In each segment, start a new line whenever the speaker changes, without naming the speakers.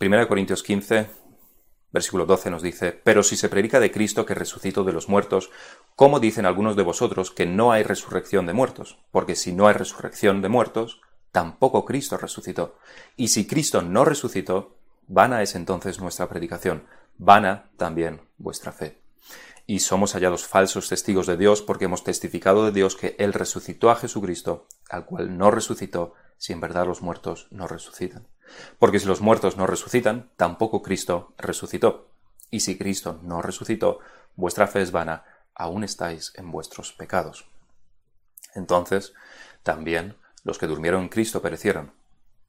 1 Corintios 15, versículo 12 nos dice, Pero si se predica de Cristo que resucitó de los muertos, ¿cómo dicen algunos de vosotros que no hay resurrección de muertos? Porque si no hay resurrección de muertos, tampoco Cristo resucitó. Y si Cristo no resucitó, vana es entonces nuestra predicación, vana también vuestra fe. Y somos hallados falsos testigos de Dios porque hemos testificado de Dios que Él resucitó a Jesucristo, al cual no resucitó, si en verdad los muertos no resucitan. Porque si los muertos no resucitan, tampoco Cristo resucitó. Y si Cristo no resucitó, vuestra fe es vana, aún estáis en vuestros pecados. Entonces, también los que durmieron en Cristo perecieron.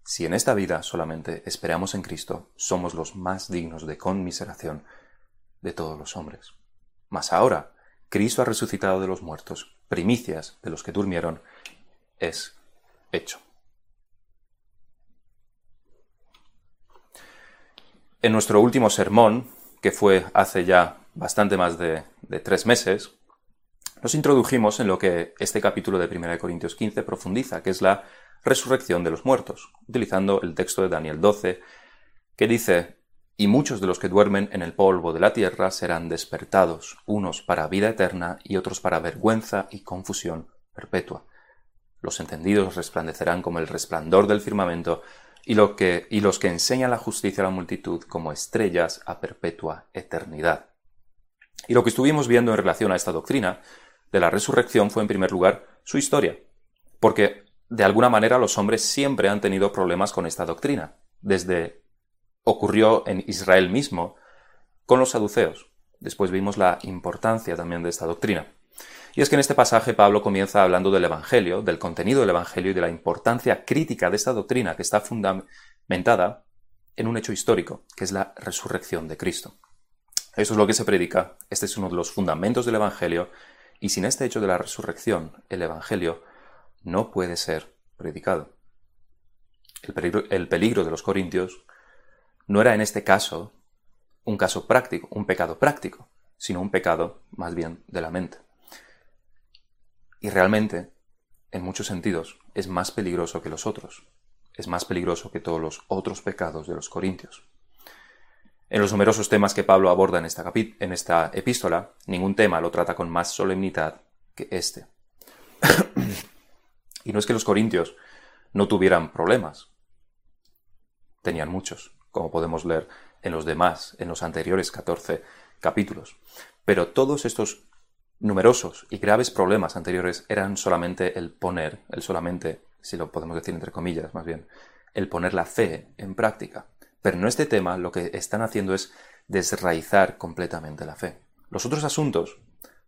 Si en esta vida solamente esperamos en Cristo, somos los más dignos de conmiseración de todos los hombres. Mas ahora, Cristo ha resucitado de los muertos, primicias de los que durmieron, es hecho. En nuestro último sermón, que fue hace ya bastante más de, tres meses, nos introdujimos en lo que este capítulo de 1 Corintios 15 profundiza, que es la resurrección de los muertos, utilizando el texto de Daniel 12, que dice, y muchos de los que duermen en el polvo de la tierra serán despertados, unos para vida eterna y otros para vergüenza y confusión perpetua. Los entendidos resplandecerán como el resplandor del firmamento, y, que, y los que enseñan la justicia a la multitud como estrellas a perpetua eternidad. Y lo que estuvimos viendo en relación a esta doctrina de la resurrección fue en primer lugar su historia, porque de alguna manera los hombres siempre han tenido problemas con esta doctrina, desde ocurrió en Israel mismo con los saduceos. Después vimos la importancia también de esta doctrina. Y es que en este pasaje Pablo comienza hablando del Evangelio, del contenido del Evangelio y de la importancia crítica de esta doctrina que está fundamentada en un hecho histórico, que es la resurrección de Cristo. Eso es lo que se predica, este es uno de los fundamentos del Evangelio, y sin este hecho de la resurrección, el Evangelio no puede ser predicado. El peligro, el peligro de los corintios no era en este caso un caso práctico, un pecado práctico, sino un pecado más bien de la mente. Y realmente, en muchos sentidos, es más peligroso que los otros. Es más peligroso que todos los otros pecados de los corintios. En los numerosos temas que Pablo aborda en esta, epístola, ningún tema lo trata con más solemnidad que este. y no es que los corintios no tuvieran problemas. Tenían muchos, como podemos leer en los demás, en los anteriores 14 capítulos. Pero todos estos numerosos y graves problemas anteriores eran solamente el poner, el solamente, si lo podemos decir entre comillas más bien, el poner la fe en práctica. Pero en este tema lo que están haciendo es desraizar completamente la fe. Los otros asuntos,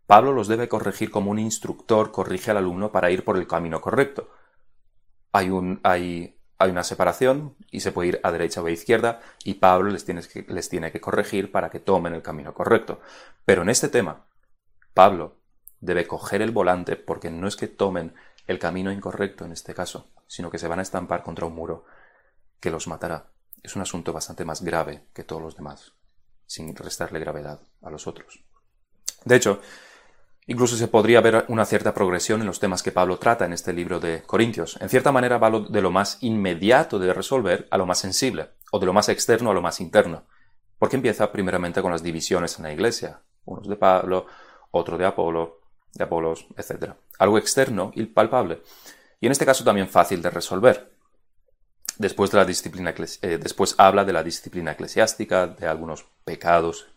Pablo los debe corregir como un instructor corrige al alumno para ir por el camino correcto. Hay, un, hay, hay una separación y se puede ir a derecha o a izquierda y Pablo les tiene, que, les tiene que corregir para que tomen el camino correcto. Pero en este tema, Pablo debe coger el volante porque no es que tomen el camino incorrecto en este caso, sino que se van a estampar contra un muro que los matará. Es un asunto bastante más grave que todos los demás, sin restarle gravedad a los otros. De hecho, incluso se podría ver una cierta progresión en los temas que Pablo trata en este libro de Corintios. En cierta manera va de lo más inmediato de resolver a lo más sensible, o de lo más externo a lo más interno, porque empieza primeramente con las divisiones en la iglesia, unos de Pablo, otro de Apolo, de Apolos, etc. Algo externo y palpable. Y en este caso también fácil de resolver. Después, eh, después habla de la disciplina eclesiástica, de algunos pecados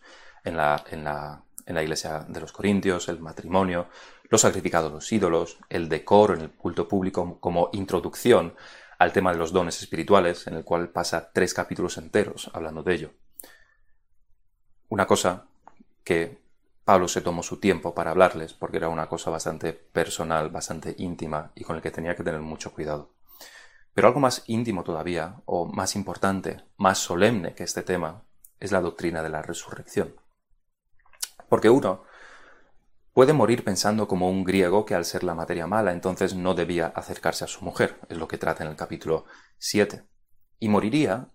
en la, en, la, en la iglesia de los Corintios, el matrimonio, los sacrificados los ídolos, el decoro en el culto público como introducción al tema de los dones espirituales, en el cual pasa tres capítulos enteros hablando de ello. Una cosa que Pablo se tomó su tiempo para hablarles porque era una cosa bastante personal, bastante íntima y con el que tenía que tener mucho cuidado. Pero algo más íntimo todavía, o más importante, más solemne que este tema, es la doctrina de la resurrección. Porque uno puede morir pensando como un griego que al ser la materia mala entonces no debía acercarse a su mujer, es lo que trata en el capítulo 7. Y moriría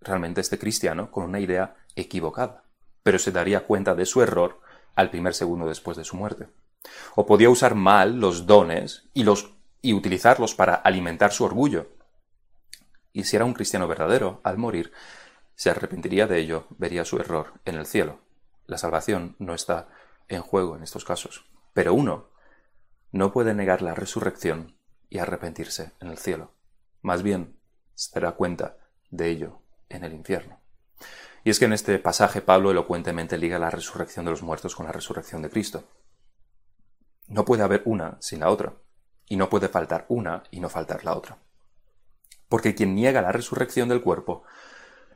realmente este cristiano con una idea equivocada, pero se daría cuenta de su error al primer segundo después de su muerte. O podía usar mal los dones y, los, y utilizarlos para alimentar su orgullo. Y si era un cristiano verdadero, al morir, se arrepentiría de ello, vería su error en el cielo. La salvación no está en juego en estos casos. Pero uno no puede negar la resurrección y arrepentirse en el cielo. Más bien, se dará cuenta de ello en el infierno. Y es que en este pasaje Pablo elocuentemente liga la resurrección de los muertos con la resurrección de Cristo. No puede haber una sin la otra, y no puede faltar una y no faltar la otra. Porque quien niega la resurrección del cuerpo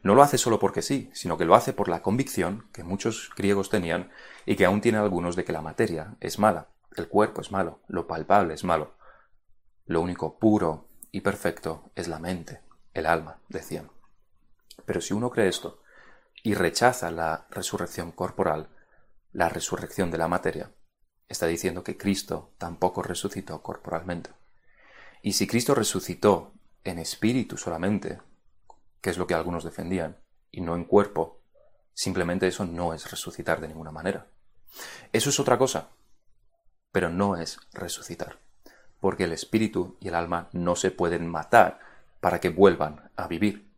no lo hace solo porque sí, sino que lo hace por la convicción que muchos griegos tenían y que aún tienen algunos de que la materia es mala, el cuerpo es malo, lo palpable es malo. Lo único puro y perfecto es la mente, el alma, decían. Pero si uno cree esto y rechaza la resurrección corporal, la resurrección de la materia, está diciendo que Cristo tampoco resucitó corporalmente. Y si Cristo resucitó en espíritu solamente, que es lo que algunos defendían, y no en cuerpo, simplemente eso no es resucitar de ninguna manera. Eso es otra cosa, pero no es resucitar, porque el espíritu y el alma no se pueden matar para que vuelvan a vivir.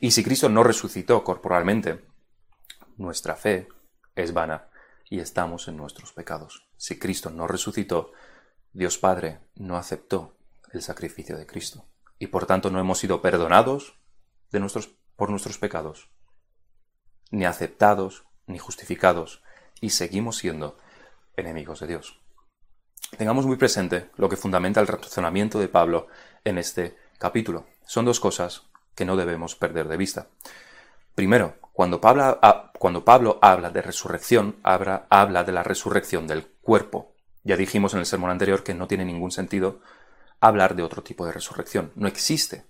Y si Cristo no resucitó corporalmente, nuestra fe es vana y estamos en nuestros pecados. Si Cristo no resucitó, Dios Padre no aceptó el sacrificio de Cristo y por tanto no hemos sido perdonados por nuestros pecados, ni aceptados, ni justificados, y seguimos siendo enemigos de Dios. Tengamos muy presente lo que fundamenta el razonamiento de Pablo en este capítulo. Son dos cosas que no debemos perder de vista. Primero, cuando Pablo, habla de resurrección, habla de la resurrección del cuerpo. Ya dijimos en el sermón anterior que no tiene ningún sentido hablar de otro tipo de resurrección. No existe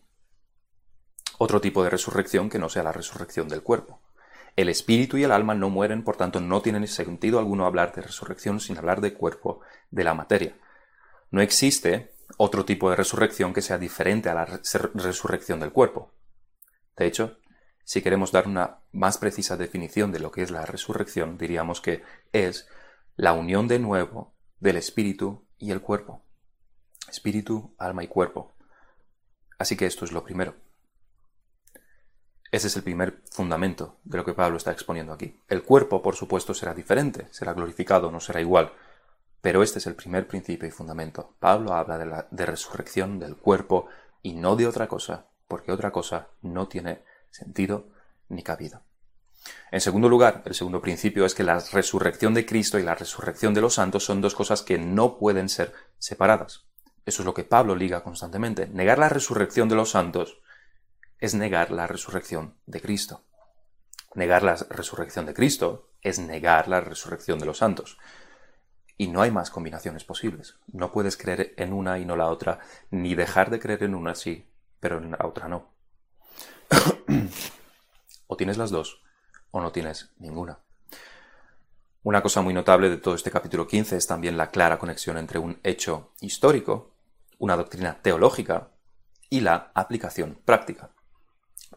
otro tipo de resurrección que no sea la resurrección del cuerpo. El espíritu y el alma no mueren, por tanto no tiene sentido alguno hablar de resurrección sin hablar de cuerpo, de la materia. No existe otro tipo de resurrección que sea diferente a la resurrección del cuerpo. De hecho, si queremos dar una más precisa definición de lo que es la resurrección, diríamos que es la unión de nuevo del espíritu y el cuerpo. Espíritu, alma y cuerpo. Así que esto es lo primero. Ese es el primer fundamento de lo que Pablo está exponiendo aquí. El cuerpo, por supuesto, será diferente, será glorificado, no será igual. Pero este es el primer principio y fundamento. Pablo habla de, la, de resurrección del cuerpo y no de otra cosa, porque otra cosa no tiene sentido ni cabida. En segundo lugar, el segundo principio es que la resurrección de Cristo y la resurrección de los santos son dos cosas que no pueden ser separadas. Eso es lo que Pablo liga constantemente. Negar la resurrección de los santos es negar la resurrección de Cristo. Negar la resurrección de Cristo es negar la resurrección de los santos. Y no hay más combinaciones posibles. No puedes creer en una y no la otra, ni dejar de creer en una sí, pero en la otra no. o tienes las dos, o no tienes ninguna. Una cosa muy notable de todo este capítulo 15 es también la clara conexión entre un hecho histórico, una doctrina teológica y la aplicación práctica.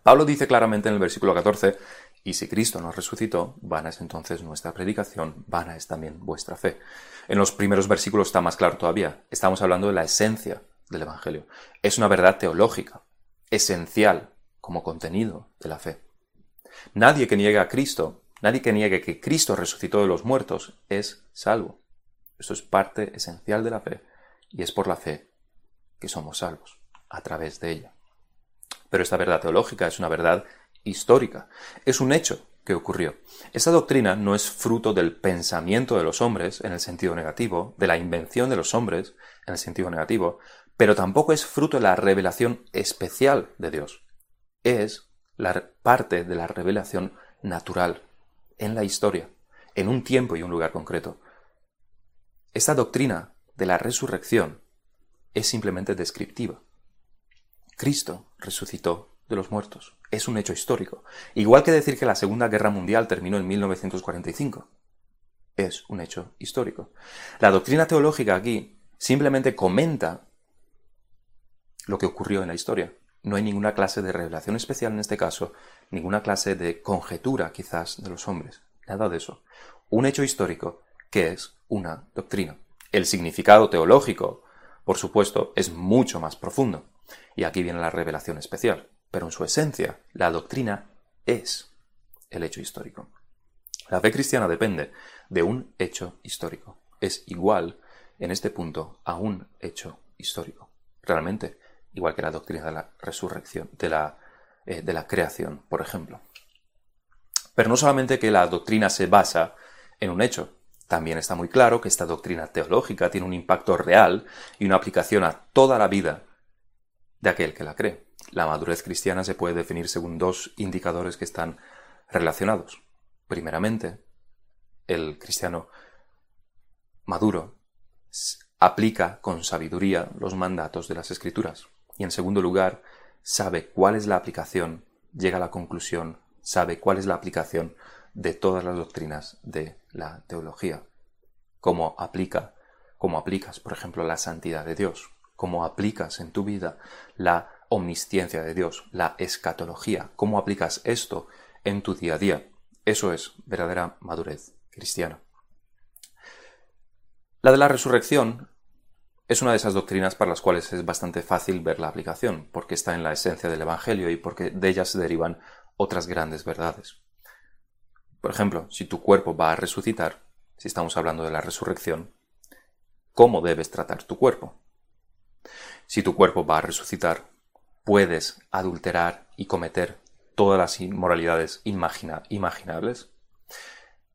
Pablo dice claramente en el versículo 14, y si Cristo nos resucitó, vana es entonces nuestra predicación, vana es también vuestra fe. En los primeros versículos está más claro todavía. Estamos hablando de la esencia del Evangelio. Es una verdad teológica, esencial como contenido de la fe. Nadie que niegue a Cristo, nadie que niegue que Cristo resucitó de los muertos, es salvo. Esto es parte esencial de la fe y es por la fe que somos salvos, a través de ella. Pero esta verdad teológica es una verdad histórica, es un hecho que ocurrió. Esta doctrina no es fruto del pensamiento de los hombres en el sentido negativo, de la invención de los hombres en el sentido negativo, pero tampoco es fruto de la revelación especial de Dios. Es la parte de la revelación natural en la historia, en un tiempo y un lugar concreto. Esta doctrina de la resurrección es simplemente descriptiva. Cristo resucitó de los muertos. Es un hecho histórico. Igual que decir que la Segunda Guerra Mundial terminó en 1945. Es un hecho histórico. La doctrina teológica aquí simplemente comenta lo que ocurrió en la historia. No hay ninguna clase de revelación especial en este caso, ninguna clase de conjetura quizás de los hombres. Nada de eso. Un hecho histórico que es una doctrina. El significado teológico, por supuesto, es mucho más profundo. Y aquí viene la revelación especial. Pero en su esencia, la doctrina es el hecho histórico. La fe cristiana depende de un hecho histórico. Es igual en este punto a un hecho histórico. Realmente, igual que la doctrina de la resurrección, de la, eh, de la creación, por ejemplo. Pero no solamente que la doctrina se basa en un hecho, también está muy claro que esta doctrina teológica tiene un impacto real y una aplicación a toda la vida de aquel que la cree. La madurez cristiana se puede definir según dos indicadores que están relacionados. Primeramente, el cristiano maduro aplica con sabiduría los mandatos de las escrituras. Y en segundo lugar, sabe cuál es la aplicación, llega a la conclusión, sabe cuál es la aplicación de todas las doctrinas de la teología. Cómo aplica, cómo aplicas, por ejemplo, la santidad de Dios, cómo aplicas en tu vida la omnisciencia de Dios, la escatología, cómo aplicas esto en tu día a día. Eso es verdadera madurez cristiana. La de la resurrección es una de esas doctrinas para las cuales es bastante fácil ver la aplicación, porque está en la esencia del Evangelio y porque de ellas se derivan otras grandes verdades. Por ejemplo, si tu cuerpo va a resucitar, si estamos hablando de la resurrección, ¿cómo debes tratar tu cuerpo? Si tu cuerpo va a resucitar, puedes adulterar y cometer todas las inmoralidades imaginables.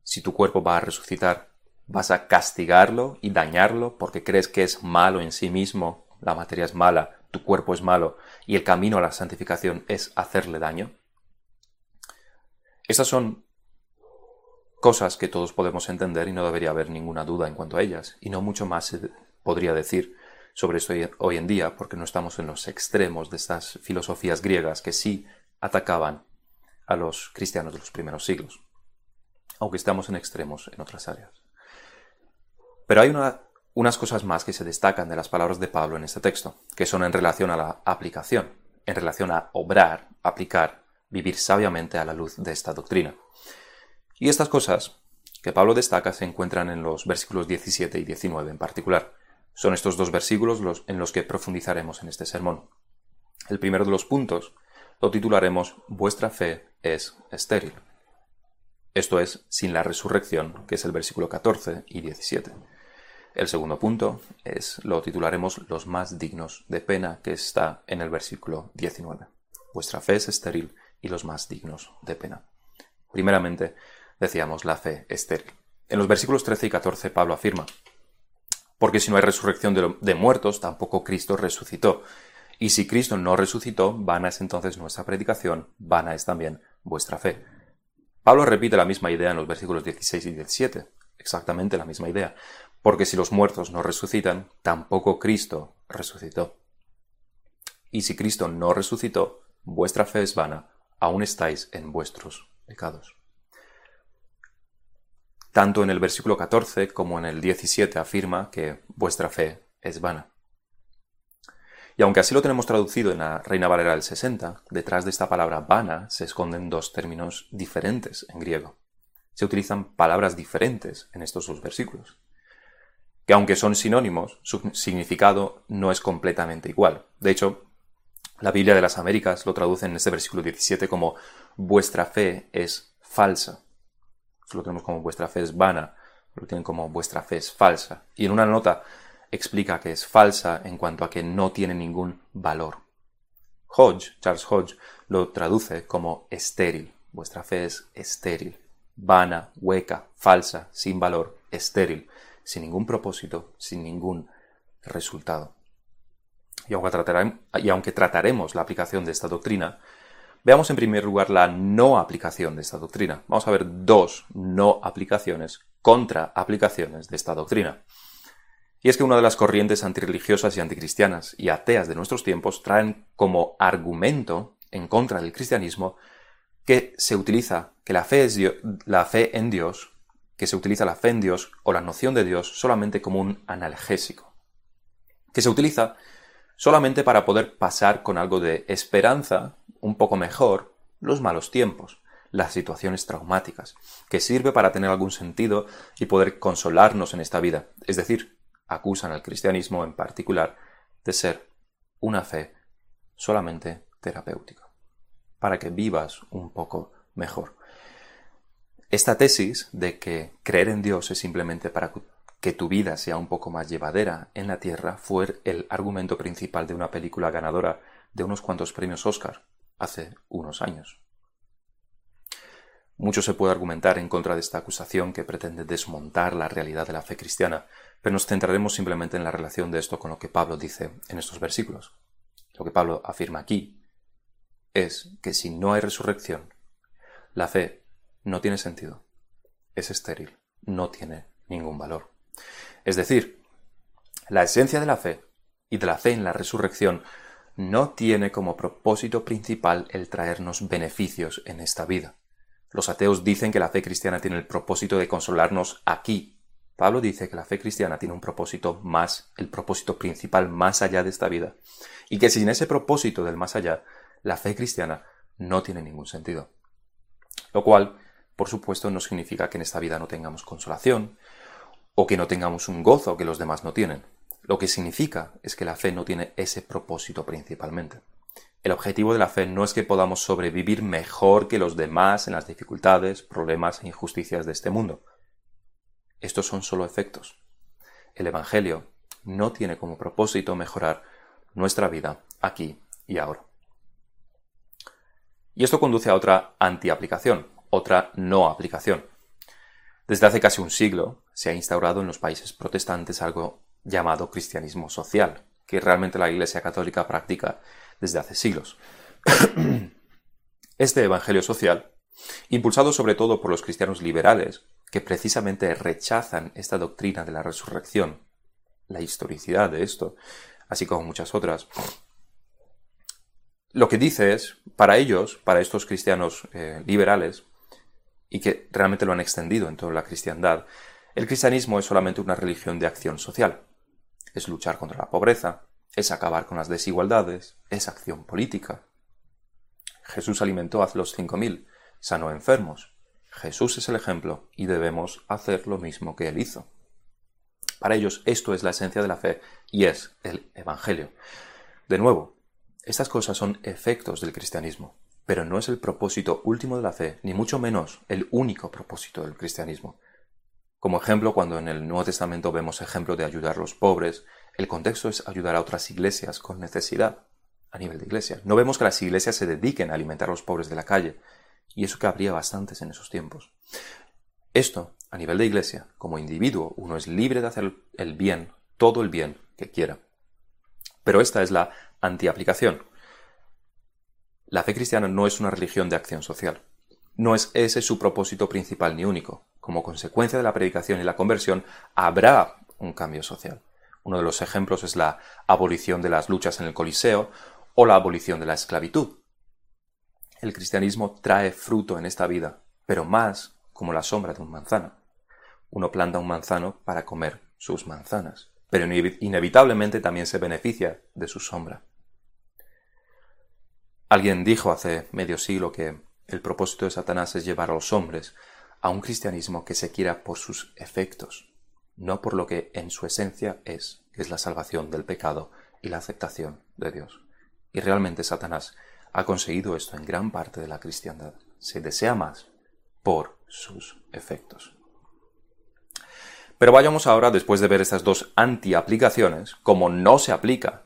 Si tu cuerpo va a resucitar, vas a castigarlo y dañarlo porque crees que es malo en sí mismo, la materia es mala, tu cuerpo es malo y el camino a la santificación es hacerle daño. Esas son cosas que todos podemos entender y no debería haber ninguna duda en cuanto a ellas, y no mucho más se podría decir sobre esto hoy en día, porque no estamos en los extremos de estas filosofías griegas que sí atacaban a los cristianos de los primeros siglos, aunque estamos en extremos en otras áreas. Pero hay unas cosas más que se destacan de las palabras de Pablo en este texto, que son en relación a la aplicación, en relación a obrar, aplicar, vivir sabiamente a la luz de esta doctrina. Y estas cosas que Pablo destaca se encuentran en los versículos 17 y 19 en particular. Son estos dos versículos los en los que profundizaremos en este sermón. El primero de los puntos lo titularemos Vuestra fe es estéril. Esto es, sin la resurrección, que es el versículo 14 y 17. El segundo punto es, lo titularemos Los más dignos de pena, que está en el versículo 19. Vuestra fe es estéril y los más dignos de pena. Primeramente, decíamos, la fe estéril. En los versículos 13 y 14 Pablo afirma, porque si no hay resurrección de, muertos, tampoco Cristo resucitó. Y si Cristo no resucitó, vana es entonces nuestra predicación, vana es también vuestra fe. Pablo repite la misma idea en los versículos 16 y 17, exactamente la misma idea, porque si los muertos no resucitan, tampoco Cristo resucitó. Y si Cristo no resucitó, vuestra fe es vana, aún estáis en vuestros pecados. Tanto en el versículo 14 como en el 17 afirma que vuestra fe es vana. Y aunque así lo tenemos traducido en la Reina Valera del 60, detrás de esta palabra vana se esconden dos términos diferentes en griego. Se utilizan palabras diferentes en estos dos versículos. Que aunque son sinónimos, su significado no es completamente igual. De hecho, la Biblia de las Américas lo traduce en este versículo 17 como vuestra fe es falsa lo tenemos como vuestra fe es vana, lo tienen como vuestra fe es falsa. Y en una nota explica que es falsa en cuanto a que no tiene ningún valor. Hodge, Charles Hodge, lo traduce como estéril. Vuestra fe es estéril, vana, hueca, falsa, sin valor, estéril, sin ningún propósito, sin ningún resultado. Y aunque, y aunque trataremos la aplicación de esta doctrina, Veamos en primer lugar la no aplicación de esta doctrina. Vamos a ver dos no aplicaciones contra aplicaciones de esta doctrina. Y es que una de las corrientes antirreligiosas y anticristianas y ateas de nuestros tiempos traen como argumento en contra del cristianismo que se utiliza que la fe, es la fe en Dios, que se utiliza la fe en Dios o la noción de Dios solamente como un analgésico, que se utiliza solamente para poder pasar con algo de esperanza un poco mejor los malos tiempos, las situaciones traumáticas, que sirve para tener algún sentido y poder consolarnos en esta vida. Es decir, acusan al cristianismo en particular de ser una fe solamente terapéutica, para que vivas un poco mejor. Esta tesis de que creer en Dios es simplemente para que tu vida sea un poco más llevadera en la tierra fue el argumento principal de una película ganadora de unos cuantos premios Oscar hace unos años. Mucho se puede argumentar en contra de esta acusación que pretende desmontar la realidad de la fe cristiana, pero nos centraremos simplemente en la relación de esto con lo que Pablo dice en estos versículos. Lo que Pablo afirma aquí es que si no hay resurrección, la fe no tiene sentido, es estéril, no tiene ningún valor. Es decir, la esencia de la fe y de la fe en la resurrección no tiene como propósito principal el traernos beneficios en esta vida. Los ateos dicen que la fe cristiana tiene el propósito de consolarnos aquí. Pablo dice que la fe cristiana tiene un propósito más, el propósito principal más allá de esta vida, y que sin ese propósito del más allá, la fe cristiana no tiene ningún sentido. Lo cual, por supuesto, no significa que en esta vida no tengamos consolación, o que no tengamos un gozo que los demás no tienen. Lo que significa es que la fe no tiene ese propósito principalmente. El objetivo de la fe no es que podamos sobrevivir mejor que los demás en las dificultades, problemas e injusticias de este mundo. Estos son solo efectos. El Evangelio no tiene como propósito mejorar nuestra vida aquí y ahora. Y esto conduce a otra antiaplicación, otra no aplicación. Desde hace casi un siglo se ha instaurado en los países protestantes algo llamado cristianismo social, que realmente la Iglesia Católica practica desde hace siglos. Este Evangelio social, impulsado sobre todo por los cristianos liberales, que precisamente rechazan esta doctrina de la resurrección, la historicidad de esto, así como muchas otras, lo que dice es, para ellos, para estos cristianos eh, liberales, y que realmente lo han extendido en toda la cristiandad, el cristianismo es solamente una religión de acción social. Es luchar contra la pobreza, es acabar con las desigualdades, es acción política. Jesús alimentó a los cinco mil, sanó enfermos. Jesús es el ejemplo y debemos hacer lo mismo que él hizo. Para ellos esto es la esencia de la fe y es el Evangelio. De nuevo, estas cosas son efectos del cristianismo, pero no es el propósito último de la fe, ni mucho menos el único propósito del cristianismo. Como ejemplo, cuando en el Nuevo Testamento vemos ejemplo de ayudar a los pobres, el contexto es ayudar a otras iglesias con necesidad a nivel de iglesia. No vemos que las iglesias se dediquen a alimentar a los pobres de la calle, y eso que habría bastantes en esos tiempos. Esto, a nivel de iglesia, como individuo, uno es libre de hacer el bien, todo el bien que quiera. Pero esta es la antiaplicación. La fe cristiana no es una religión de acción social. No es ese su propósito principal ni único. Como consecuencia de la predicación y la conversión, habrá un cambio social. Uno de los ejemplos es la abolición de las luchas en el Coliseo o la abolición de la esclavitud. El cristianismo trae fruto en esta vida, pero más como la sombra de un manzano. Uno planta un manzano para comer sus manzanas, pero inevitablemente también se beneficia de su sombra. Alguien dijo hace medio siglo que el propósito de Satanás es llevar a los hombres a un cristianismo que se quiera por sus efectos, no por lo que en su esencia es, que es la salvación del pecado y la aceptación de Dios. Y realmente Satanás ha conseguido esto en gran parte de la cristiandad. Se desea más por sus efectos. Pero vayamos ahora, después de ver estas dos anti-aplicaciones, como no se aplica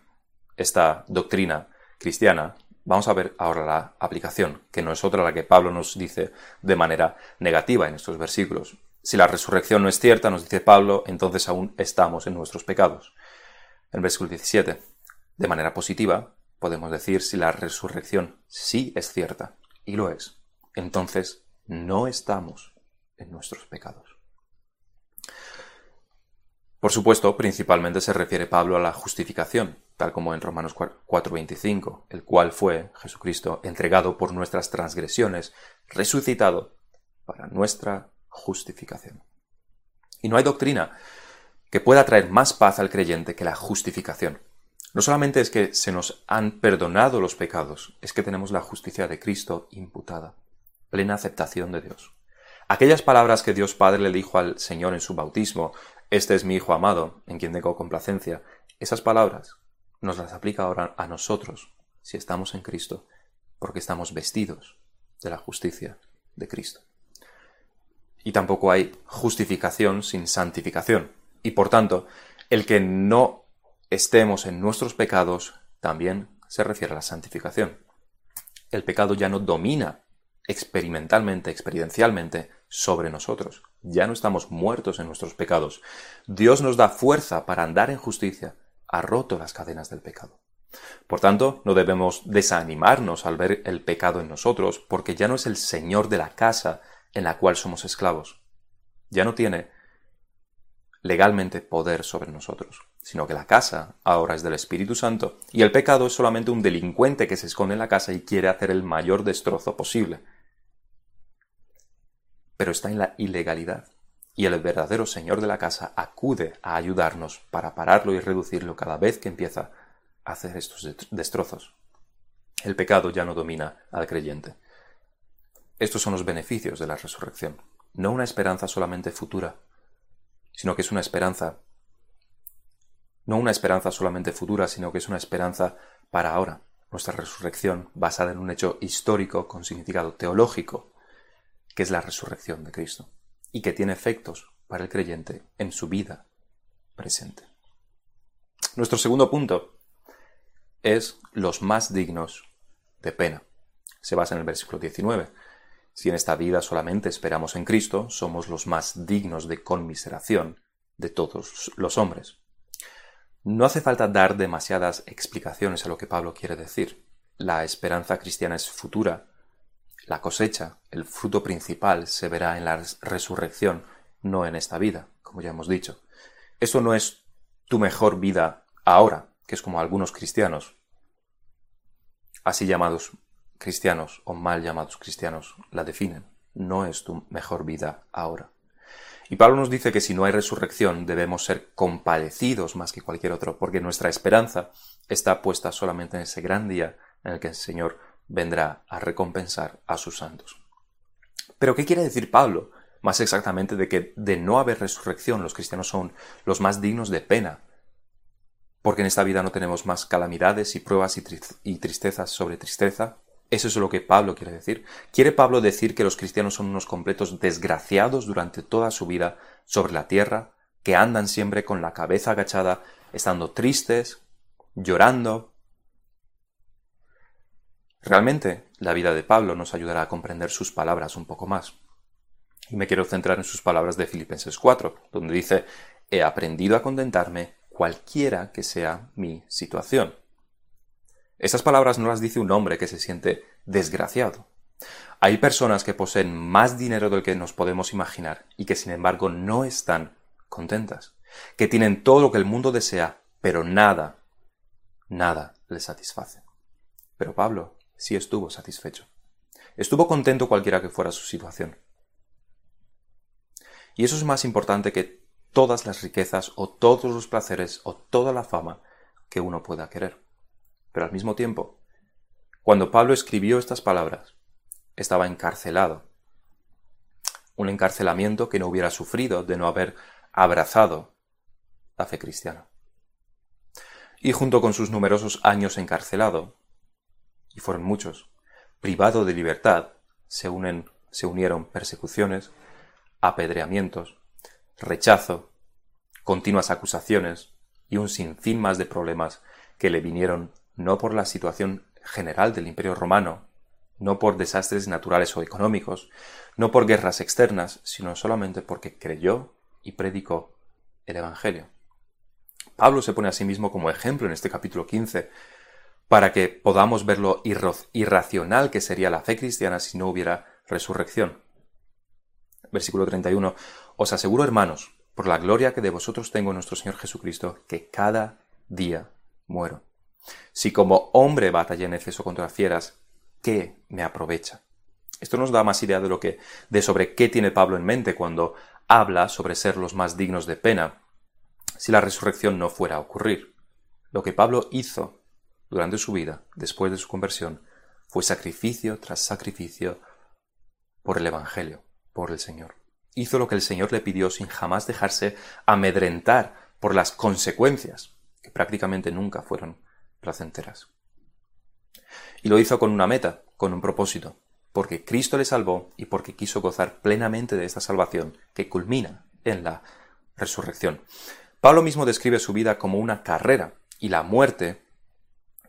esta doctrina cristiana, vamos a ver ahora la aplicación, que no es otra la que Pablo nos dice de manera negativa en estos versículos. Si la resurrección no es cierta, nos dice Pablo, entonces aún estamos en nuestros pecados. En versículo 17, de manera positiva, podemos decir si la resurrección sí es cierta, y lo es, entonces no estamos en nuestros pecados. Por supuesto, principalmente se refiere Pablo a la justificación, tal como en Romanos 4:25, el cual fue Jesucristo entregado por nuestras transgresiones, resucitado para nuestra justificación. Y no hay doctrina que pueda traer más paz al creyente que la justificación. No solamente es que se nos han perdonado los pecados, es que tenemos la justicia de Cristo imputada, plena aceptación de Dios. Aquellas palabras que Dios Padre le dijo al Señor en su bautismo, Este es mi Hijo amado, en quien tengo complacencia, esas palabras nos las aplica ahora a nosotros, si estamos en Cristo, porque estamos vestidos de la justicia de Cristo. Y tampoco hay justificación sin santificación. Y por tanto, el que no estemos en nuestros pecados también se refiere a la santificación. El pecado ya no domina experimentalmente, experiencialmente sobre nosotros. Ya no estamos muertos en nuestros pecados. Dios nos da fuerza para andar en justicia. Ha roto las cadenas del pecado. Por tanto, no debemos desanimarnos al ver el pecado en nosotros, porque ya no es el Señor de la casa en la cual somos esclavos. Ya no tiene legalmente poder sobre nosotros, sino que la casa ahora es del Espíritu Santo y el pecado es solamente un delincuente que se esconde en la casa y quiere hacer el mayor destrozo posible. Pero está en la ilegalidad y el verdadero Señor de la casa acude a ayudarnos para pararlo y reducirlo cada vez que empieza a hacer estos destrozos. El pecado ya no domina al creyente. Estos son los beneficios de la resurrección, no una esperanza solamente futura, sino que es una esperanza, no una esperanza solamente futura, sino que es una esperanza para ahora. Nuestra resurrección basada en un hecho histórico con significado teológico, que es la resurrección de Cristo, y que tiene efectos para el creyente en su vida presente. Nuestro segundo punto es los más dignos de pena. Se basa en el versículo 19. Si en esta vida solamente esperamos en Cristo, somos los más dignos de conmiseración de todos los hombres. No hace falta dar demasiadas explicaciones a lo que Pablo quiere decir. La esperanza cristiana es futura. La cosecha, el fruto principal, se verá en la resurrección, no en esta vida, como ya hemos dicho. Esto no es tu mejor vida ahora, que es como algunos cristianos, así llamados cristianos o mal llamados cristianos la definen. No es tu mejor vida ahora. Y Pablo nos dice que si no hay resurrección debemos ser compadecidos más que cualquier otro, porque nuestra esperanza está puesta solamente en ese gran día en el que el Señor vendrá a recompensar a sus santos. Pero ¿qué quiere decir Pablo? Más exactamente de que de no haber resurrección los cristianos son los más dignos de pena, porque en esta vida no tenemos más calamidades y pruebas y, tristezas sobre tristeza, eso es lo que Pablo quiere decir. ¿Quiere Pablo decir que los cristianos son unos completos desgraciados durante toda su vida sobre la tierra, que andan siempre con la cabeza agachada, estando tristes, llorando? Realmente, la vida de Pablo nos ayudará a comprender sus palabras un poco más. Y me quiero centrar en sus palabras de Filipenses 4, donde dice, he aprendido a contentarme cualquiera que sea mi situación. Esas palabras no las dice un hombre que se siente desgraciado. Hay personas que poseen más dinero del que nos podemos imaginar y que sin embargo no están contentas, que tienen todo lo que el mundo desea, pero nada, nada les satisface. Pero Pablo sí estuvo satisfecho. Estuvo contento cualquiera que fuera su situación. Y eso es más importante que todas las riquezas o todos los placeres o toda la fama que uno pueda querer. Pero al mismo tiempo, cuando Pablo escribió estas palabras, estaba encarcelado. Un encarcelamiento que no hubiera sufrido de no haber abrazado la fe cristiana. Y junto con sus numerosos años encarcelado, y fueron muchos, privado de libertad, se, unen, se unieron persecuciones, apedreamientos, rechazo, continuas acusaciones y un sinfín más de problemas que le vinieron no por la situación general del Imperio romano, no por desastres naturales o económicos, no por guerras externas, sino solamente porque creyó y predicó el Evangelio. Pablo se pone a sí mismo como ejemplo en este capítulo 15 para que podamos ver lo irracional que sería la fe cristiana si no hubiera resurrección. Versículo 31. Os aseguro, hermanos, por la gloria que de vosotros tengo en nuestro Señor Jesucristo, que cada día muero. Si como hombre batallé en Efeso contra fieras, ¿qué me aprovecha? Esto nos da más idea de lo que, de sobre qué tiene Pablo en mente cuando habla sobre ser los más dignos de pena, si la resurrección no fuera a ocurrir. Lo que Pablo hizo durante su vida, después de su conversión, fue sacrificio tras sacrificio por el Evangelio, por el Señor. Hizo lo que el Señor le pidió sin jamás dejarse amedrentar por las consecuencias, que prácticamente nunca fueron placenteras. Y lo hizo con una meta, con un propósito, porque Cristo le salvó y porque quiso gozar plenamente de esta salvación que culmina en la resurrección. Pablo mismo describe su vida como una carrera y la muerte,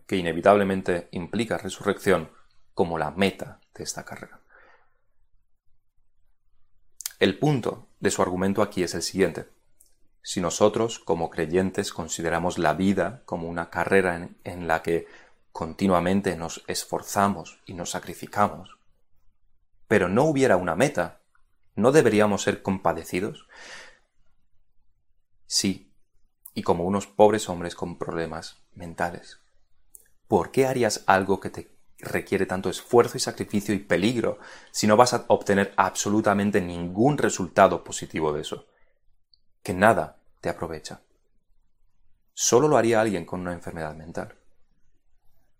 que inevitablemente implica resurrección, como la meta de esta carrera. El punto de su argumento aquí es el siguiente. Si nosotros, como creyentes, consideramos la vida como una carrera en, la que continuamente nos esforzamos y nos sacrificamos, pero no hubiera una meta, ¿no deberíamos ser compadecidos? Sí, y como unos pobres hombres con problemas mentales. ¿Por qué harías algo que te requiere tanto esfuerzo y sacrificio y peligro si no vas a obtener absolutamente ningún resultado positivo de eso? Que nada te aprovecha. Solo lo haría alguien con una enfermedad mental.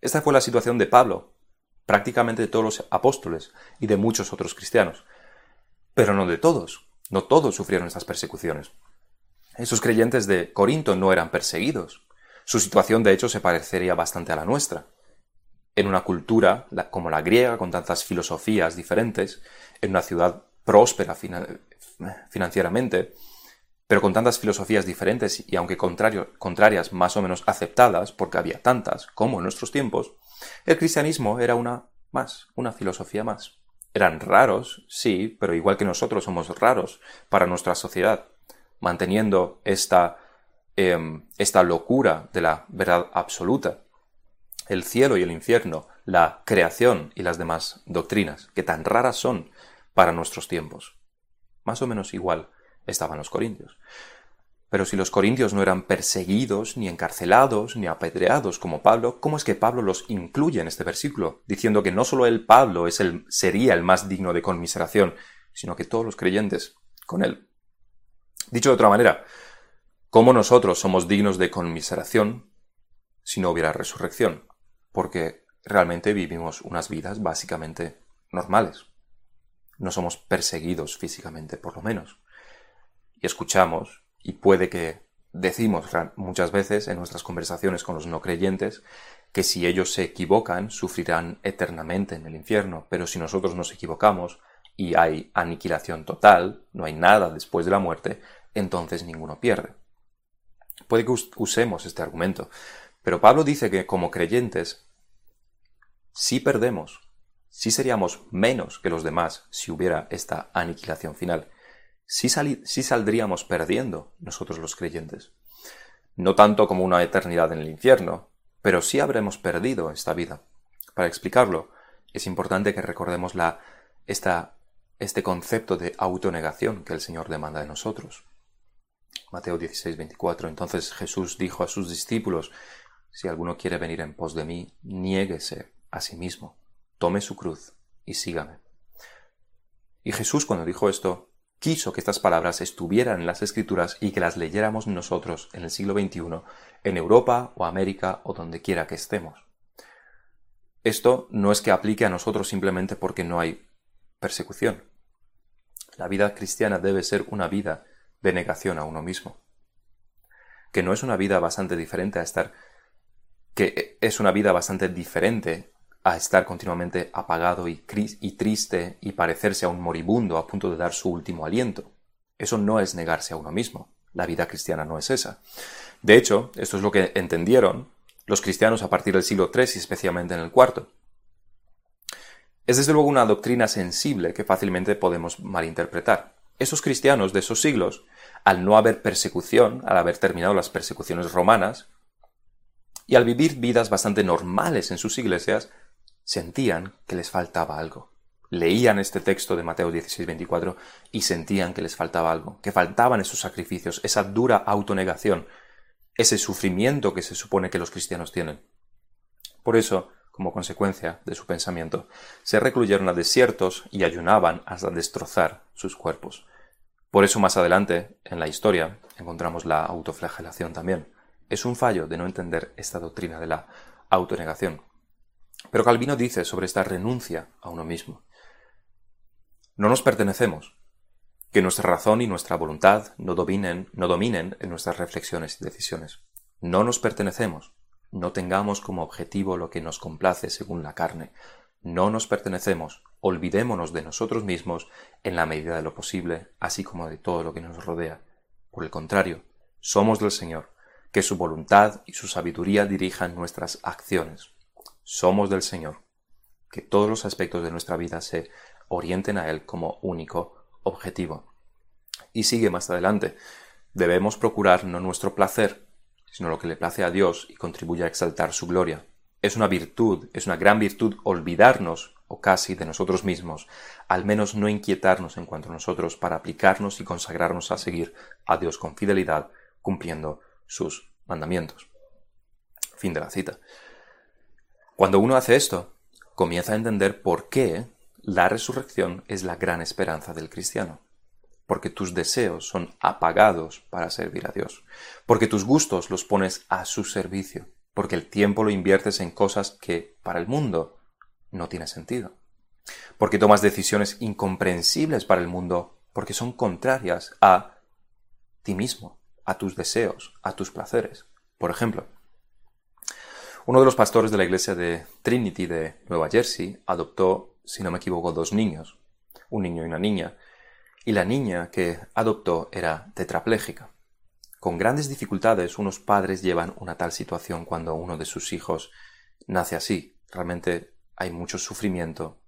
Esta fue la situación de Pablo, prácticamente de todos los apóstoles y de muchos otros cristianos. Pero no de todos. No todos sufrieron estas persecuciones. Esos creyentes de Corinto no eran perseguidos. Su situación, de hecho, se parecería bastante a la nuestra. En una cultura como la griega, con tantas filosofías diferentes, en una ciudad próspera financieramente, pero con tantas filosofías diferentes y aunque contrarias más o menos aceptadas, porque había tantas como en nuestros tiempos, el cristianismo era una más, una filosofía más. Eran raros, sí, pero igual que nosotros somos raros para nuestra sociedad manteniendo esta, em, esta locura de la verdad absoluta, el cielo y el infierno, la creación y las demás doctrinas, que tan raras son para nuestros tiempos. Más o menos igual estaban los corintios. Pero si los corintios no eran perseguidos, ni encarcelados, ni apedreados como Pablo, ¿cómo es que Pablo los incluye en este versículo? Diciendo que no solo el Pablo es el, sería el más digno de conmiseración, sino que todos los creyentes con él. Dicho de otra manera, ¿cómo nosotros somos dignos de conmiseración si no hubiera resurrección? Porque realmente vivimos unas vidas básicamente normales. No somos perseguidos físicamente, por lo menos. Y escuchamos, y puede que decimos muchas veces en nuestras conversaciones con los no creyentes, que si ellos se equivocan, sufrirán eternamente en el infierno, pero si nosotros nos equivocamos, y hay aniquilación total, no hay nada después de la muerte, entonces ninguno pierde. Puede que usemos este argumento, pero Pablo dice que como creyentes sí perdemos, sí seríamos menos que los demás si hubiera esta aniquilación final, sí, sí saldríamos perdiendo nosotros los creyentes. No tanto como una eternidad en el infierno, pero sí habremos perdido esta vida. Para explicarlo, es importante que recordemos esta este concepto de autonegación que el Señor demanda de nosotros. Mateo 16, 24. Entonces Jesús dijo a sus discípulos, si alguno quiere venir en pos de mí, niéguese a sí mismo, tome su cruz y sígame. Y Jesús cuando dijo esto, quiso que estas palabras estuvieran en las Escrituras y que las leyéramos nosotros en el siglo XXI, en Europa o América o donde quiera que estemos. Esto no es que aplique a nosotros simplemente porque no hay persecución. La vida cristiana debe ser una vida de negación a uno mismo. Que no es una vida bastante diferente a estar que es una vida bastante diferente a estar continuamente apagado y, triste y parecerse a un moribundo a punto de dar su último aliento. Eso no es negarse a uno mismo. La vida cristiana no es esa. De hecho, esto es lo que entendieron los cristianos a partir del siglo III y especialmente en el cuarto. Es desde luego una doctrina sensible que fácilmente podemos malinterpretar. Esos cristianos de esos siglos, al no haber persecución, al haber terminado las persecuciones romanas, y al vivir vidas bastante normales en sus iglesias, sentían que les faltaba algo. Leían este texto de Mateo 16-24 y sentían que les faltaba algo, que faltaban esos sacrificios, esa dura autonegación, ese sufrimiento que se supone que los cristianos tienen. Por eso, como consecuencia de su pensamiento, se recluyeron a desiertos y ayunaban hasta destrozar sus cuerpos. Por eso más adelante, en la historia, encontramos la autoflagelación también. Es un fallo de no entender esta doctrina de la autonegación. Pero Calvino dice sobre esta renuncia a uno mismo. No nos pertenecemos, que nuestra razón y nuestra voluntad no dominen, no dominen en nuestras reflexiones y decisiones. No nos pertenecemos, no tengamos como objetivo lo que nos complace según la carne. No nos pertenecemos, olvidémonos de nosotros mismos en la medida de lo posible, así como de todo lo que nos rodea. Por el contrario, somos del Señor, que su voluntad y su sabiduría dirijan nuestras acciones. Somos del Señor, que todos los aspectos de nuestra vida se orienten a Él como único objetivo. Y sigue más adelante, debemos procurar no nuestro placer, sino lo que le place a Dios y contribuye a exaltar su gloria. Es una virtud, es una gran virtud olvidarnos o casi de nosotros mismos, al menos no inquietarnos en cuanto a nosotros para aplicarnos y consagrarnos a seguir a Dios con fidelidad, cumpliendo sus mandamientos. Fin de la cita. Cuando uno hace esto, comienza a entender por qué la resurrección es la gran esperanza del cristiano. Porque tus deseos son apagados para servir a Dios. Porque tus gustos los pones a su servicio. Porque el tiempo lo inviertes en cosas que, para el mundo, no tiene sentido. Porque tomas decisiones incomprensibles para el mundo porque son contrarias a ti mismo, a tus deseos, a tus placeres. Por ejemplo, uno de los pastores de la iglesia de Trinity de Nueva Jersey adoptó, si no me equivoco, dos niños, un niño y una niña, y la niña que adoptó era tetrapléjica. Con grandes dificultades unos padres llevan una tal situación cuando uno de sus hijos nace así. Realmente hay mucho sufrimiento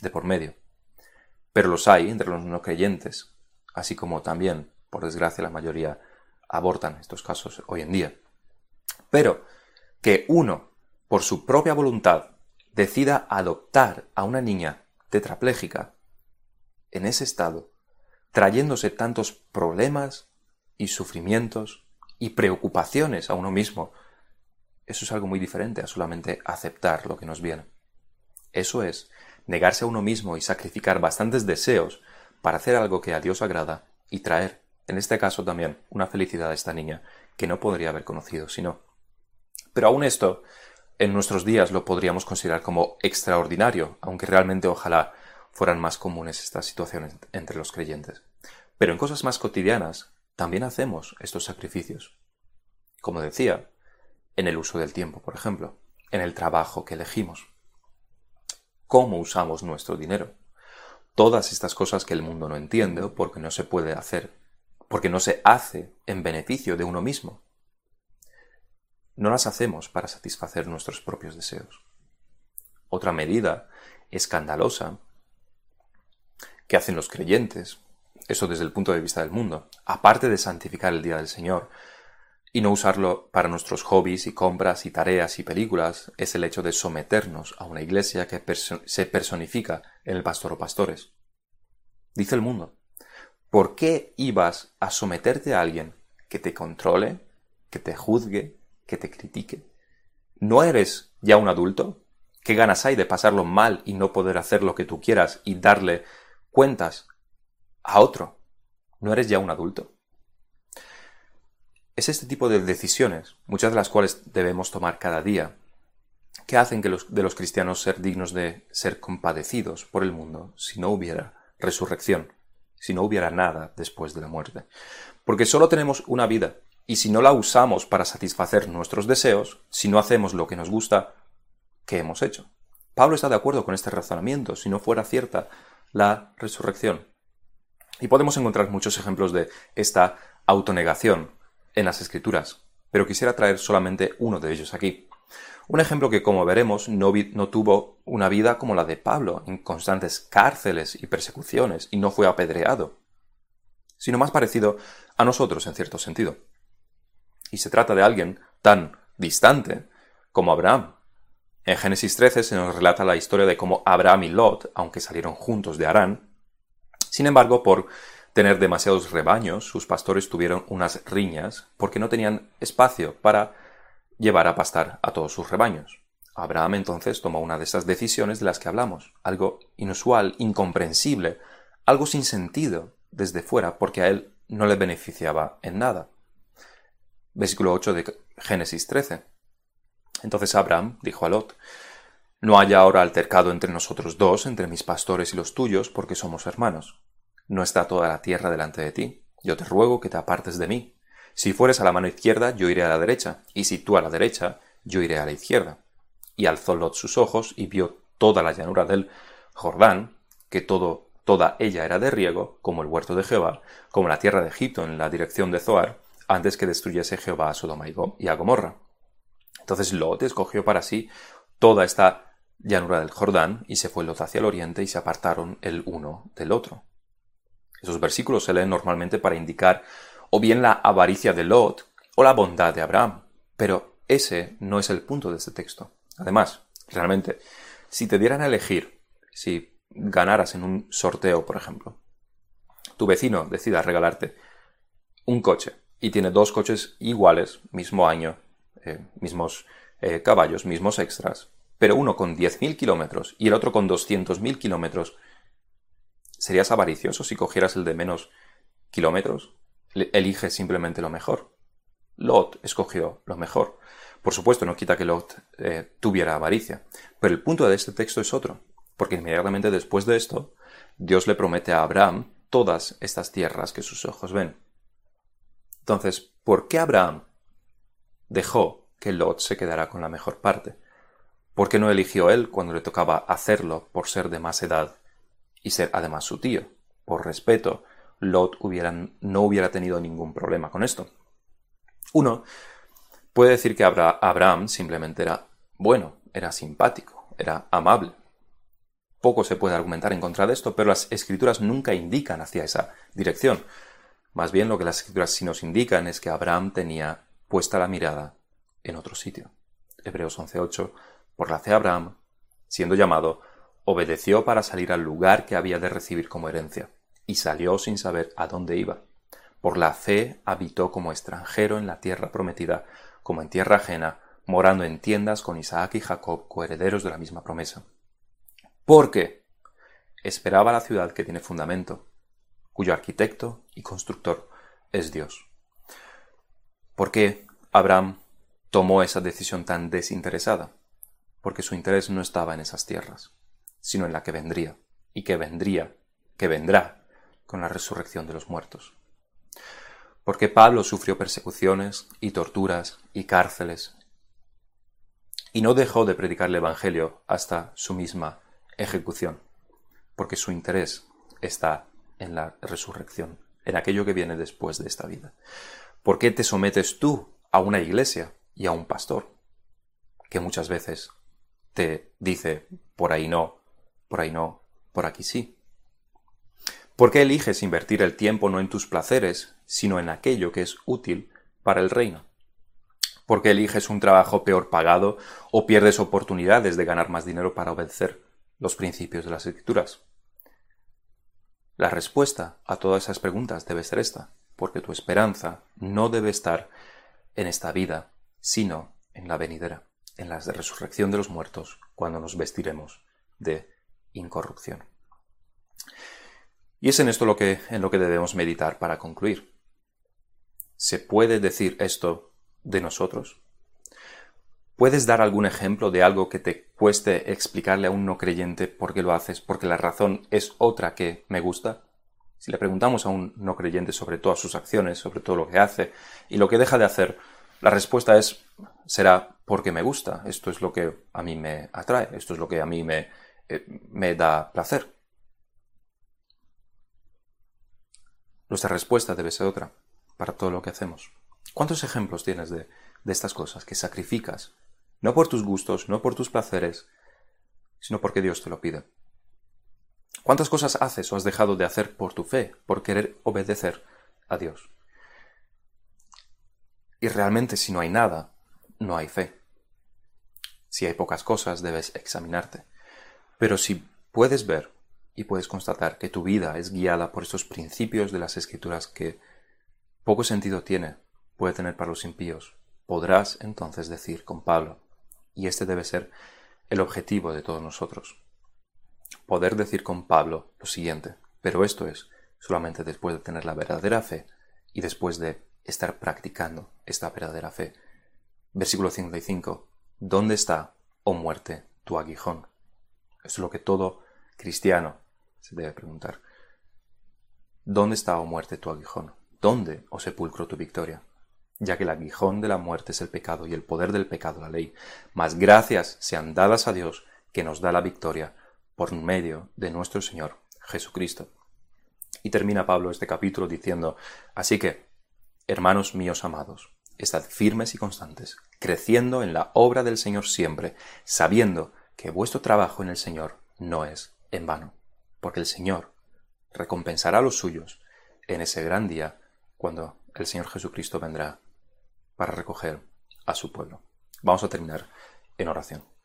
de por medio. Pero los hay entre los no creyentes, así como también, por desgracia, la mayoría abortan estos casos hoy en día. Pero que uno, por su propia voluntad, decida adoptar a una niña tetrapléjica en ese estado, trayéndose tantos problemas y sufrimientos y preocupaciones a uno mismo, eso es algo muy diferente a solamente aceptar lo que nos viene. Eso es negarse a uno mismo y sacrificar bastantes deseos para hacer algo que a Dios agrada y traer, en este caso también, una felicidad a esta niña que no podría haber conocido si no. Pero aún esto, en nuestros días lo podríamos considerar como extraordinario, aunque realmente ojalá fueran más comunes estas situaciones entre los creyentes. Pero en cosas más cotidianas también hacemos estos sacrificios. Como decía, en el uso del tiempo, por ejemplo, en el trabajo que elegimos, cómo usamos nuestro dinero. Todas estas cosas que el mundo no entiende porque no se puede hacer, porque no se hace en beneficio de uno mismo. No las hacemos para satisfacer nuestros propios deseos. Otra medida escandalosa que hacen los creyentes, eso desde el punto de vista del mundo, aparte de santificar el día del Señor, y no usarlo para nuestros hobbies y compras y tareas y películas es el hecho de someternos a una iglesia que se personifica en el pastor o pastores. Dice el mundo, ¿por qué ibas a someterte a alguien que te controle, que te juzgue, que te critique? ¿No eres ya un adulto? ¿Qué ganas hay de pasarlo mal y no poder hacer lo que tú quieras y darle cuentas a otro? ¿No eres ya un adulto? Es este tipo de decisiones, muchas de las cuales debemos tomar cada día, que hacen que los, de los cristianos ser dignos de ser compadecidos por el mundo si no hubiera resurrección, si no hubiera nada después de la muerte. Porque solo tenemos una vida, y si no la usamos para satisfacer nuestros deseos, si no hacemos lo que nos gusta, ¿qué hemos hecho? Pablo está de acuerdo con este razonamiento, si no fuera cierta la resurrección. Y podemos encontrar muchos ejemplos de esta autonegación en las escrituras, pero quisiera traer solamente uno de ellos aquí. Un ejemplo que, como veremos, no, no, tuvo una vida como la de Pablo, en constantes cárceles y persecuciones, y no fue apedreado, sino más parecido a nosotros en cierto sentido. Y se trata de alguien tan distante como Abraham. En Génesis 13 se nos relata la historia de cómo Abraham y Lot, aunque salieron juntos de Arán, sin embargo, por tener demasiados rebaños, sus pastores tuvieron unas riñas porque no tenían espacio para llevar a pastar a todos sus rebaños. Abraham entonces tomó una de esas decisiones de las que hablamos, algo inusual, incomprensible, algo sin sentido desde fuera porque a él no le beneficiaba en nada. Versículo 8 de Génesis 13. Entonces Abraham dijo a Lot, No haya ahora altercado entre nosotros dos, entre mis pastores y los tuyos, porque somos hermanos. ¿No está toda la tierra delante de ti? Yo te ruego que te apartes de mí. Si fueres a la mano izquierda, yo iré a la derecha, y si tú a la derecha, yo iré a la izquierda. Y alzó Lot sus ojos y vio toda la llanura del Jordán, que todo, toda ella era de riego, como el huerto de Jehová, como la tierra de Egipto en la dirección de Zoar, antes que destruyese Jehová a Sodoma y a Gomorra. Entonces Lot escogió para sí toda esta llanura del Jordán y se fue Lot hacia el oriente y se apartaron el uno del otro. Esos versículos se leen normalmente para indicar o bien la avaricia de Lot o la bondad de Abraham, pero ese no es el punto de este texto. Además, realmente, si te dieran a elegir, si ganaras en un sorteo, por ejemplo, tu vecino decida regalarte un coche y tiene dos coches iguales, mismo año, eh, mismos eh, caballos, mismos extras, pero uno con 10.000 kilómetros y el otro con 200.000 kilómetros, ¿serías avaricioso si cogieras el de menos kilómetros? Elige simplemente lo mejor. Lot escogió lo mejor. Por supuesto, no quita que Lot eh, tuviera avaricia, pero el punto de este texto es otro, porque inmediatamente después de esto, Dios le promete a Abraham todas estas tierras que sus ojos ven. Entonces, ¿por qué Abraham dejó que Lot se quedara con la mejor parte? ¿Por qué no eligió él cuando le tocaba hacerlo por ser de más edad y ser además su tío? Por respeto, Lot no hubiera tenido ningún problema con esto. Uno puede decir que Abraham simplemente era bueno, era simpático, era amable. Poco se puede argumentar en contra de esto, pero las escrituras nunca indican hacia esa dirección. Más bien lo que las escrituras sí nos indican es que Abraham tenía puesta la mirada en otro sitio. Hebreos 11.8, por la fe Abraham, siendo llamado, obedeció para salir al lugar que había de recibir como herencia, y salió sin saber a dónde iba. Por la fe habitó como extranjero en la tierra prometida, como en tierra ajena, morando en tiendas con Isaac y Jacob, coherederos de la misma promesa. Porque esperaba la ciudad que tiene fundamento, cuyo arquitecto y constructor es Dios. ¿Por qué Abraham tomó esa decisión tan desinteresada? Porque su interés no estaba en esas tierras, sino en la que vendría, y que vendría, que vendrá con la resurrección de los muertos porque Pablo sufrió persecuciones y torturas y cárceles, y no dejó de predicar el Evangelio hasta su misma ejecución, porque su interés está en la resurrección, en aquello que viene después de esta vida. ¿Por qué te sometes tú a una iglesia y a un pastor que muchas veces te dice por ahí no, por ahí no, por aquí sí? ¿Por qué eliges invertir el tiempo no en tus placeres, sino en aquello que es útil para el reino? ¿Por qué eliges un trabajo peor pagado o pierdes oportunidades de ganar más dinero para obedecer los principios de las escrituras? La respuesta a todas esas preguntas debe ser esta, porque tu esperanza no debe estar en esta vida, sino en la venidera, en la resurrección de los muertos, cuando nos vestiremos de incorrupción. Y es en esto lo que, en lo que debemos meditar para concluir. ¿Se puede decir esto de nosotros? ¿Puedes dar algún ejemplo de algo que te cueste explicarle a un no creyente por qué lo haces, porque la razón es otra que me gusta? Si le preguntamos a un no creyente sobre todas sus acciones, sobre todo lo que hace y lo que deja de hacer, la respuesta es será porque me gusta, esto es lo que a mí me atrae, esto es lo que a mí me, me da placer. Nuestra respuesta debe ser otra para todo lo que hacemos. ¿Cuántos ejemplos tienes de, estas cosas que sacrificas? No por tus gustos, no por tus placeres, sino porque Dios te lo pide. ¿Cuántas cosas haces o has dejado de hacer por tu fe, por querer obedecer a Dios? Y realmente si no hay nada, no hay fe. Si hay pocas cosas, debes examinarte. Pero si puedes ver y puedes constatar que tu vida es guiada por estos principios de las escrituras que poco sentido tiene, puede tener para los impíos, podrás entonces decir con Pablo, y este debe ser el objetivo de todos nosotros, poder decir con Pablo lo siguiente, pero esto es solamente después de tener la verdadera fe y después de estar practicando esta verdadera fe. Versículo 55. ¿Dónde está, oh muerte, tu aguijón? Es lo que todo cristiano se debe preguntar. ¿Dónde está, oh muerte, tu aguijón? ¿Dónde, oh sepulcro, tu victoria? Ya que el aguijón de la muerte es el pecado y el poder del pecado la ley. Mas gracias sean dadas a Dios que nos da la victoria por medio de nuestro Señor Jesucristo. Y termina Pablo este capítulo diciendo, así que, hermanos míos amados, estad firmes y constantes, creciendo en la obra del Señor siempre, sabiendo que vuestro trabajo en el Señor no es en vano, porque el Señor recompensará a los suyos en ese gran día cuando el Señor Jesucristo vendrá para recoger a su pueblo. Vamos a terminar en oración.